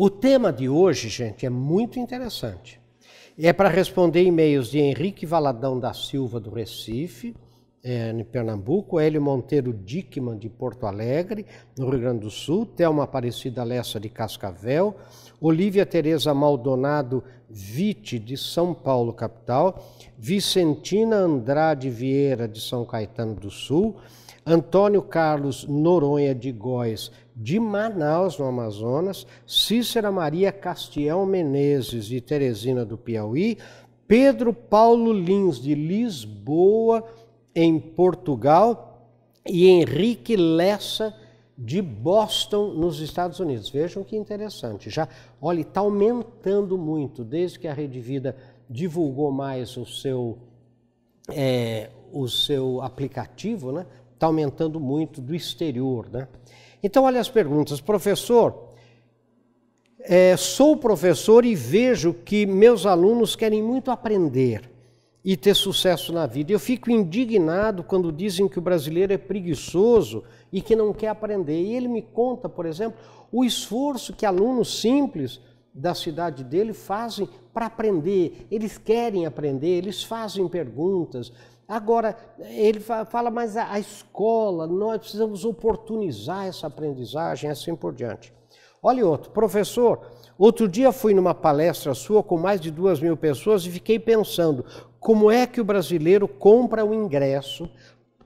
O tema de hoje, gente, é muito interessante. É para responder e-mails de Henrique Valadão da Silva, do Recife, é, em Pernambuco, Hélio Monteiro Dickman, de Porto Alegre, no Rio Grande do Sul, Thelma Aparecida Lessa, de Cascavel, Olívia Tereza Maldonado Vite, de São Paulo, capital, Vicentina Andrade Vieira, de São Caetano do Sul, Antônio Carlos Noronha de Góes, de Manaus, no Amazonas, Cícera Maria Castiel Menezes, de Teresina do Piauí, Pedro Paulo Lins, de Lisboa, em Portugal, e Henrique Lessa, de Boston, nos Estados Unidos. Vejam que interessante. Já, olha, está aumentando muito desde que a Rede Vida divulgou mais o seu, é, o seu aplicativo, né? Está aumentando muito do exterior, né? Então, olha as perguntas. Professor, é, sou professor e vejo que meus alunos querem muito aprender e ter sucesso na vida. Eu fico indignado quando dizem que o brasileiro é preguiçoso e que não quer aprender. E ele me conta, por exemplo, o esforço que alunos simples da cidade dele fazem para aprender. Eles querem aprender, eles fazem perguntas. Agora, ele fala, mas a, escola, nós precisamos oportunizar essa aprendizagem, assim por diante. Olha outro, professor, outro dia fui numa palestra sua com mais de duas mil pessoas e fiquei pensando como é que o brasileiro compra o ingresso,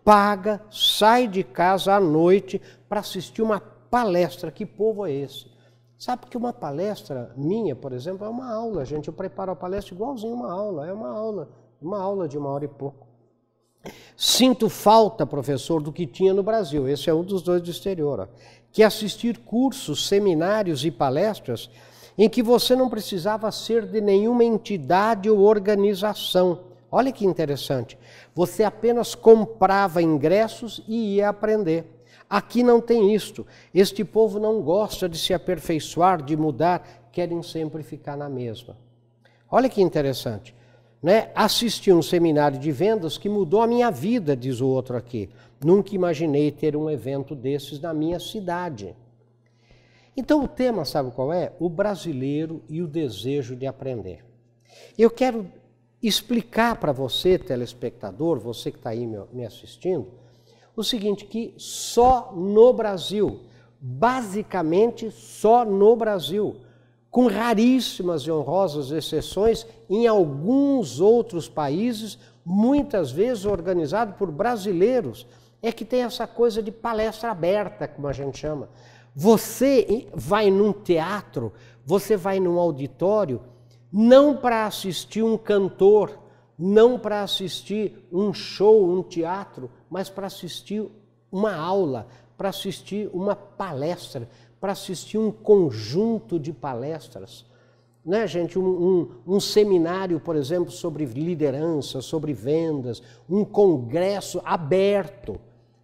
paga, sai de casa à noite para assistir uma palestra. Que povo é esse? Sabe que uma palestra minha, por exemplo, é uma aula, gente. Eu preparo a palestra igualzinho uma aula, é uma aula, uma aula de uma hora e pouco. Sinto falta, professor, do que tinha no Brasil. Esse é um dos dois do exterior. Ó. Que assistir cursos, seminários e palestras em que você não precisava ser de nenhuma entidade ou organização. Olha que interessante. Você apenas comprava ingressos e ia aprender. Aqui não tem isto. Este povo não gosta de se aperfeiçoar, de mudar, querem sempre ficar na mesma. Olha que interessante. Né? Assisti um seminário de vendas que mudou a minha vida, diz o outro aqui. Nunca imaginei ter um evento desses na minha cidade. Então o tema, sabe qual é? O brasileiro e o desejo de aprender. Eu quero explicar para você, telespectador, você que está aí me assistindo, o seguinte: que só no Brasil, basicamente só no Brasil, com raríssimas e honrosas exceções, em alguns outros países, muitas vezes organizado por brasileiros, é que tem essa coisa de palestra aberta, como a gente chama. Você vai num teatro, você vai num auditório, não para assistir um cantor, não para assistir um show, um teatro, mas para assistir uma aula, para assistir uma palestra, para assistir um conjunto de palestras. Né, gente? Um, um, um, seminário, por exemplo, sobre liderança, sobre vendas, um congresso aberto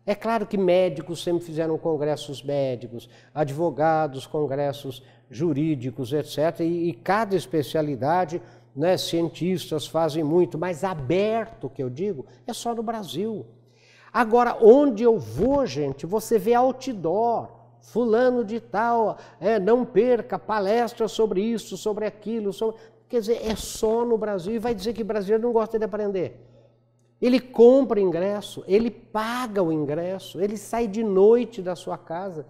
é claro que médicos sempre fizeram congressos médicos, advogados, congressos jurídicos, etc. E, e cada especialidade, né, cientistas fazem muito, mas aberto, que eu digo, é só no Brasil. Agora, onde eu vou, gente, você vê outdoor, fulano de tal, é, não perca palestra sobre isso, sobre aquilo, sobre... quer dizer, é só no Brasil e vai dizer que brasileiro não gosta de aprender. Ele compra ingresso, ele paga o ingresso, ele sai de noite da sua casa.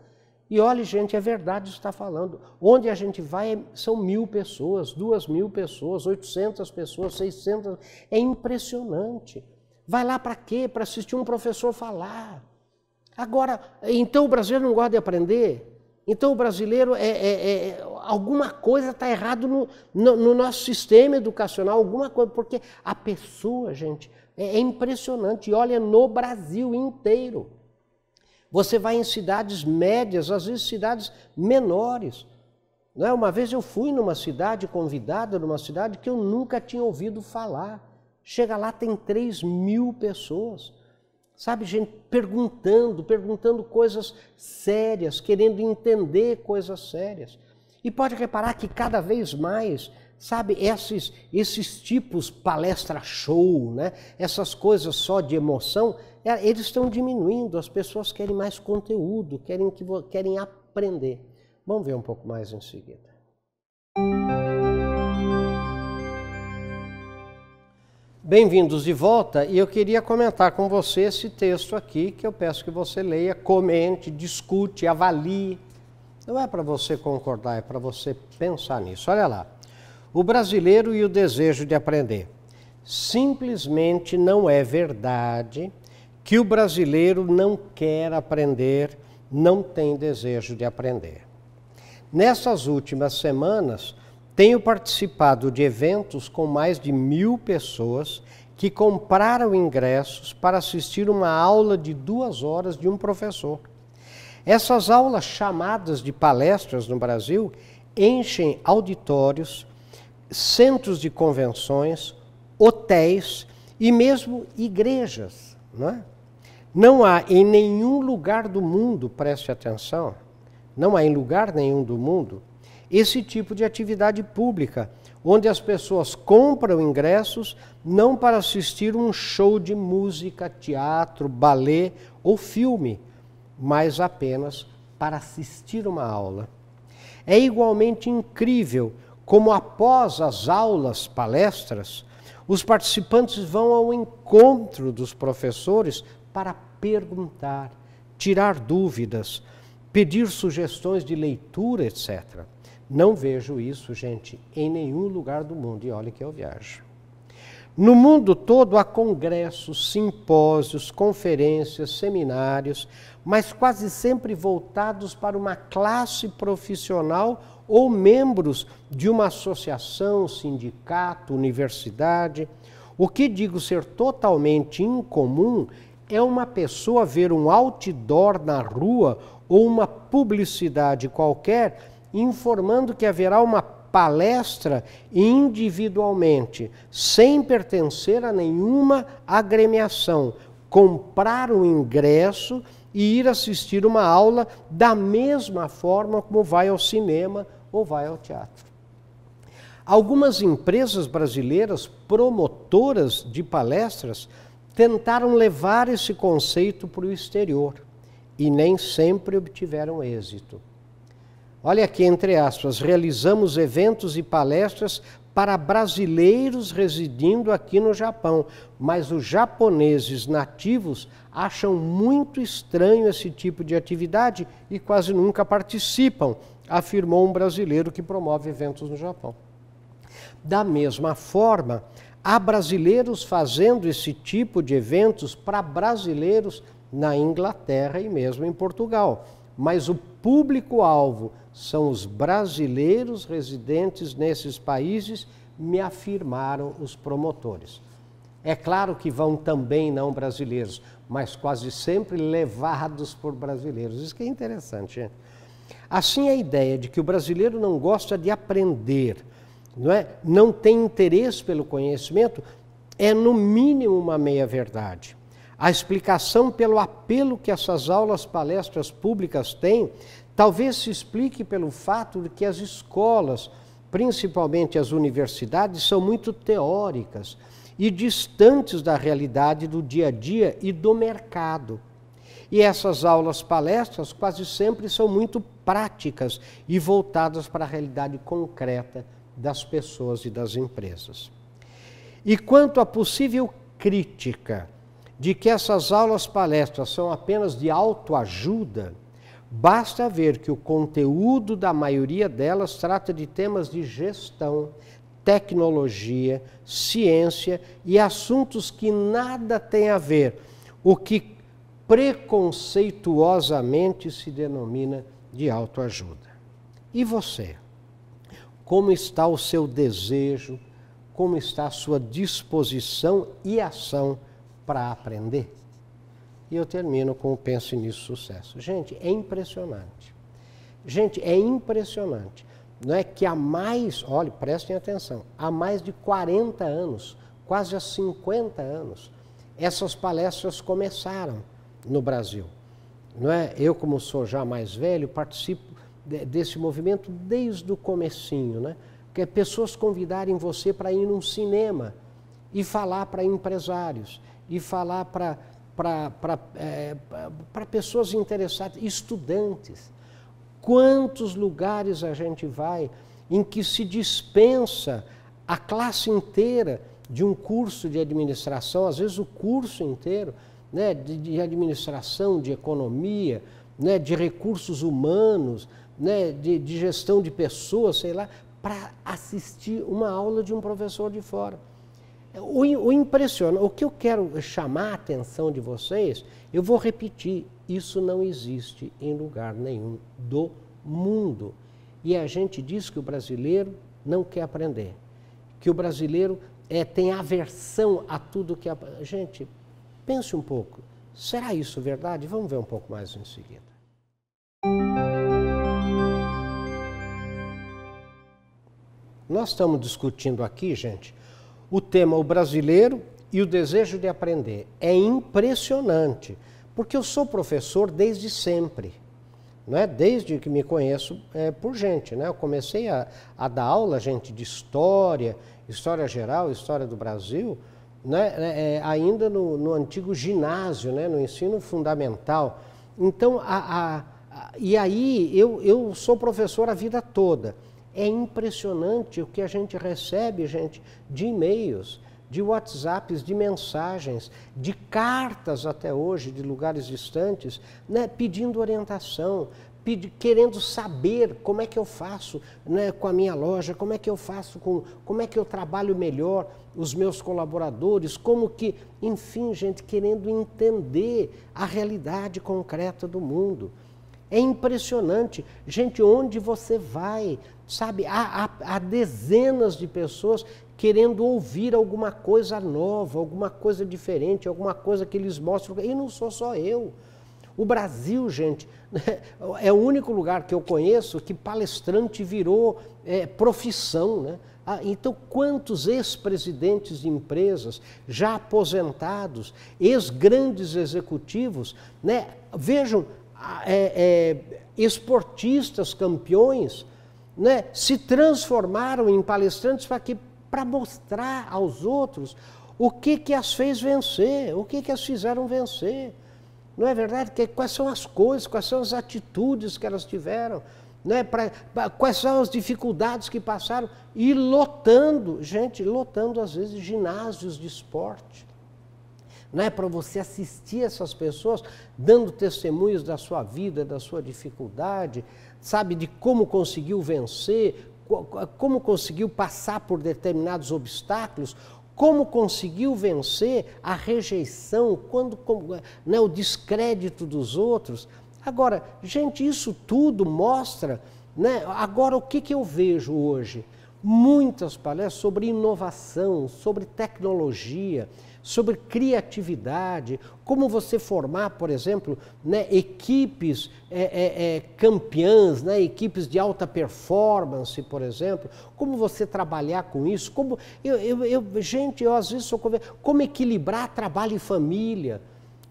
E olha, gente, é verdade está falando. Onde a gente vai são mil pessoas, duas mil pessoas, oitocentas pessoas, seiscentas. É impressionante. Vai lá para quê? Para assistir um professor falar. Agora, então o brasileiro não gosta de aprender? Então o brasileiro é, é, é alguma coisa está errado no, no, no nosso sistema educacional, alguma coisa, porque a pessoa, gente, é, é impressionante. E olha, no Brasil inteiro. Você vai em cidades médias, às vezes cidades menores. Não é? Uma vez eu fui numa cidade, convidada numa cidade que eu nunca tinha ouvido falar. Chega lá, tem 3 mil pessoas. Sabe, gente perguntando, perguntando coisas sérias, querendo entender coisas sérias. E pode reparar que cada vez mais Sabe, esses, esses tipos palestra show, né? essas coisas só de emoção, é, eles estão diminuindo, as pessoas querem mais conteúdo, querem, que, querem aprender. Vamos ver um pouco mais em seguida. Bem-vindos de volta e eu queria comentar com você esse texto aqui que eu peço que você leia, comente, discute, avalie. Não é para você concordar, é para você pensar nisso. Olha lá. O brasileiro e o desejo de aprender. Simplesmente não é verdade que o brasileiro não quer aprender, não tem desejo de aprender. Nessas últimas semanas, tenho participado de eventos com mais de mil pessoas que compraram ingressos para assistir uma aula de duas horas de um professor. Essas aulas, chamadas de palestras no Brasil, enchem auditórios, centros de convenções, hotéis e mesmo igrejas. Não, é? não há em nenhum lugar do mundo, preste atenção, não há em lugar nenhum do mundo esse tipo de atividade pública, onde as pessoas compram ingressos não para assistir um show de música, teatro, balé ou filme, mas apenas para assistir uma aula. É igualmente incrível como, após as aulas, palestras, os participantes vão ao encontro dos professores para perguntar, tirar dúvidas, pedir sugestões de leitura, etc. Não vejo isso, gente, em nenhum lugar do mundo, e olha que eu viajo. No mundo todo há congressos, simpósios, conferências, seminários, mas quase sempre voltados para uma classe profissional ou membros de uma associação, sindicato, universidade. O que digo ser totalmente incomum é uma pessoa ver um outdoor na rua ou uma publicidade qualquer informando que haverá uma palestra individualmente, sem pertencer a nenhuma agremiação, comprar o ingresso e ir assistir uma aula da mesma forma como vai ao cinema ou vai ao teatro. Algumas empresas brasileiras promotoras de palestras tentaram levar esse conceito para o exterior e nem sempre obtiveram êxito. Olha aqui, entre aspas, realizamos eventos e palestras para brasileiros residindo aqui no Japão, mas os japoneses nativos acham muito estranho esse tipo de atividade e quase nunca participam, afirmou um brasileiro que promove eventos no Japão. Da mesma forma, há brasileiros fazendo esse tipo de eventos para brasileiros na Inglaterra e mesmo em Portugal, mas o público-alvo são os brasileiros residentes nesses países, me afirmaram os promotores. É claro que vão também não brasileiros, mas quase sempre levados por brasileiros. Isso que é interessante. Hein? Assim, a ideia de que o brasileiro não gosta de aprender, não, é? não tem interesse pelo conhecimento, é no mínimo uma meia-verdade. A explicação pelo apelo que essas aulas, palestras públicas têm Talvez se explique pelo fato de que as escolas, principalmente as universidades, são muito teóricas e distantes da realidade do dia a dia e do mercado. E essas aulas palestras quase sempre são muito práticas e voltadas para a realidade concreta das pessoas e das empresas. E quanto à possível crítica de que essas aulas palestras são apenas de autoajuda, Basta ver que o conteúdo da maioria delas trata de temas de gestão, tecnologia, ciência e assuntos que nada têm a ver, o que preconceituosamente se denomina de autoajuda. E você? Como está o seu desejo? Como está a sua disposição e ação para aprender? E eu termino com o Pense Nisso Sucesso. Gente, é impressionante. Gente, é impressionante. Não é que há mais, olhe, prestem atenção, há mais de 40 anos, quase há 50 anos, essas palestras começaram no Brasil. Não é? Eu, como sou já mais velho, participo de, desse movimento desde o comecinho, né? Que é pessoas convidarem você para ir num cinema e falar para empresários e falar para para é, pessoas interessadas, estudantes. Quantos lugares a gente vai em que se dispensa a classe inteira de um curso de administração, às vezes o curso inteiro, né, de, de administração, de economia, né, de recursos humanos, né, de, de gestão de pessoas, sei lá, para assistir uma aula de um professor de fora. O, o impressiona, o que eu quero chamar a atenção de vocês, eu vou repetir, isso não existe em lugar nenhum do mundo. E a gente diz que o brasileiro não quer aprender, que o brasileiro é, tem aversão a tudo que. Gente, pense um pouco. Será isso verdade? Vamos ver um pouco mais em seguida. Nós estamos discutindo aqui, gente, o tema o brasileiro e o desejo de aprender. É impressionante, porque eu sou professor desde sempre, não é? Desde que me conheço é, por gente, né? Eu comecei a, a dar aula, gente, de história, história geral, história do Brasil, né? É, é ainda no, no, antigo ginásio, né? No ensino fundamental. Então, a, a, a, e aí eu, eu sou professor a vida toda. É impressionante o que a gente recebe, gente, de e-mails, de WhatsApps, de mensagens, de cartas até hoje, de lugares distantes, né, pedindo orientação, querendo saber como é que eu faço né, com a minha loja, como é que eu faço com, como é que eu trabalho melhor os meus colaboradores, como que, enfim, gente, querendo entender a realidade concreta do mundo. É impressionante. Gente, onde você vai, sabe, há, há, há, dezenas de pessoas querendo ouvir alguma coisa nova, alguma coisa diferente, alguma coisa que eles mostram. E não sou só eu. O Brasil, gente, é o único lugar que eu conheço que palestrante virou é, profissão. Né? Ah, então, quantos ex-presidentes de empresas, já aposentados, ex-grandes executivos, né? vejam, é, é, esportistas campeões né, se transformaram em palestrantes para que para mostrar aos outros o que que as fez vencer, o que que as fizeram vencer. Não é verdade? Que, quais são as coisas, quais são as atitudes que elas tiveram, né? pra, pra, quais são as dificuldades que passaram, e lotando, gente, lotando às vezes ginásios de esporte não é para você assistir essas pessoas dando testemunhos da sua vida, da sua dificuldade, sabe, de como conseguiu vencer, como conseguiu passar por determinados obstáculos, como conseguiu vencer a rejeição, quando né, o descrédito dos outros. Agora, gente, isso tudo mostra, né, agora o que, que eu vejo hoje? Muitas palestras sobre inovação, sobre tecnologia, sobre criatividade, como você formar, por exemplo, né, equipes é, é, é, campeãs, né, equipes de alta performance, por exemplo, como você trabalhar com isso, como eu, eu, eu gente, eu às vezes sou como equilibrar trabalho e família,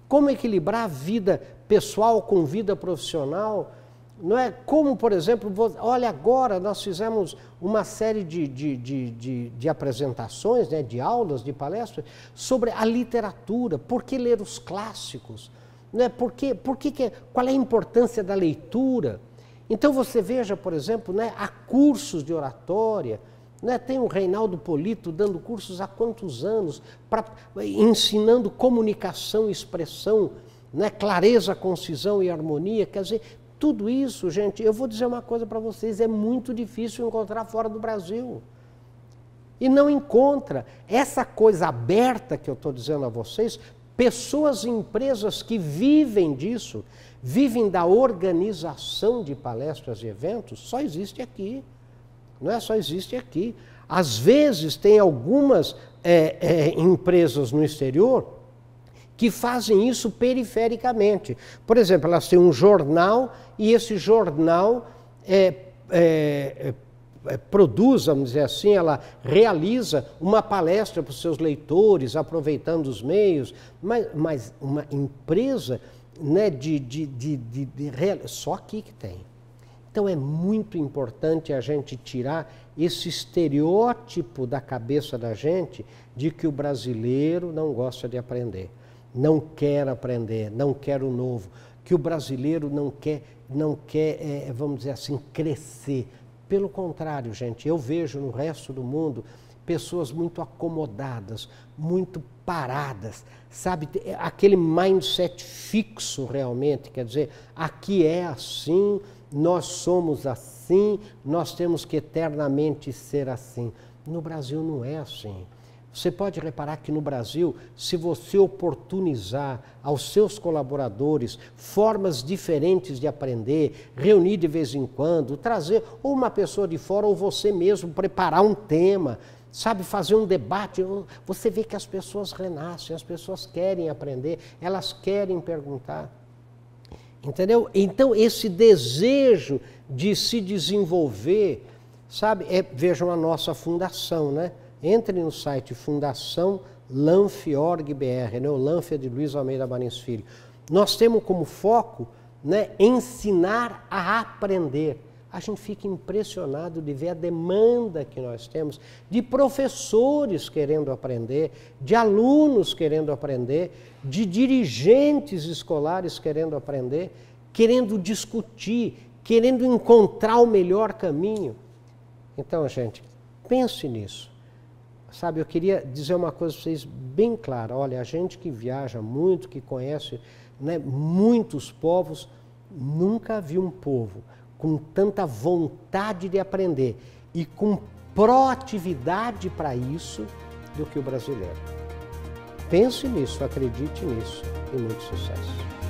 como equilibrar vida pessoal com vida profissional. Não é? Como, por exemplo, olha, agora nós fizemos uma série de, de, de, de, de apresentações, né, de aulas, de palestras, sobre a literatura, por que ler os clássicos, né, por que, por que, qual é a importância da leitura. Então você veja, por exemplo, né, há cursos de oratória, né, tem o Reinaldo Polito dando cursos há quantos anos, pra, ensinando comunicação e expressão, né, clareza, concisão e harmonia, quer dizer, tudo isso, gente, eu vou dizer uma coisa para vocês: é muito difícil encontrar fora do Brasil. E não encontra. Essa coisa aberta que eu estou dizendo a vocês, pessoas e empresas que vivem disso, vivem da organização de palestras e eventos, só existe aqui. Não é só existe aqui. Às vezes tem algumas é, é, empresas no exterior que fazem isso perifericamente. Por exemplo, elas têm um jornal e esse jornal é, é, é, produz, vamos dizer assim, ela realiza uma palestra para os seus leitores, aproveitando os meios, mas, mas uma empresa né, de, de, de, de, só aqui que tem. Então é muito importante a gente tirar esse estereótipo da cabeça da gente de que o brasileiro não gosta de aprender não quer aprender, não quer o novo, que o brasileiro não quer, não quer, é, vamos dizer assim, crescer. Pelo contrário, gente, eu vejo no resto do mundo pessoas muito acomodadas, muito paradas, sabe? Aquele mindset fixo realmente, quer dizer, aqui é assim, nós somos assim, nós temos que eternamente ser assim. No Brasil não é assim. Você pode reparar que no Brasil, se você oportunizar aos seus colaboradores formas diferentes de aprender, reunir de vez em quando, trazer ou uma pessoa de fora ou você mesmo preparar um tema, sabe, fazer um debate, você vê que as pessoas renascem, as pessoas querem aprender, elas querem perguntar. Entendeu? Então, esse desejo de se desenvolver, sabe, é, vejam a nossa fundação, né? Entre no site Fundação Lanf.org.br, né? o Lanf é de Luiz Almeida Marins Filho. Nós temos como foco né, ensinar a aprender. A gente fica impressionado de ver a demanda que nós temos de professores querendo aprender, de alunos querendo aprender, de dirigentes escolares querendo aprender, querendo discutir, querendo encontrar o melhor caminho. Então, gente, pense nisso. Sabe, eu queria dizer uma coisa para vocês bem clara. Olha, a gente que viaja muito, que conhece né, muitos povos, nunca viu um povo com tanta vontade de aprender e com proatividade para isso do que o brasileiro. Pense nisso, acredite nisso e muito sucesso.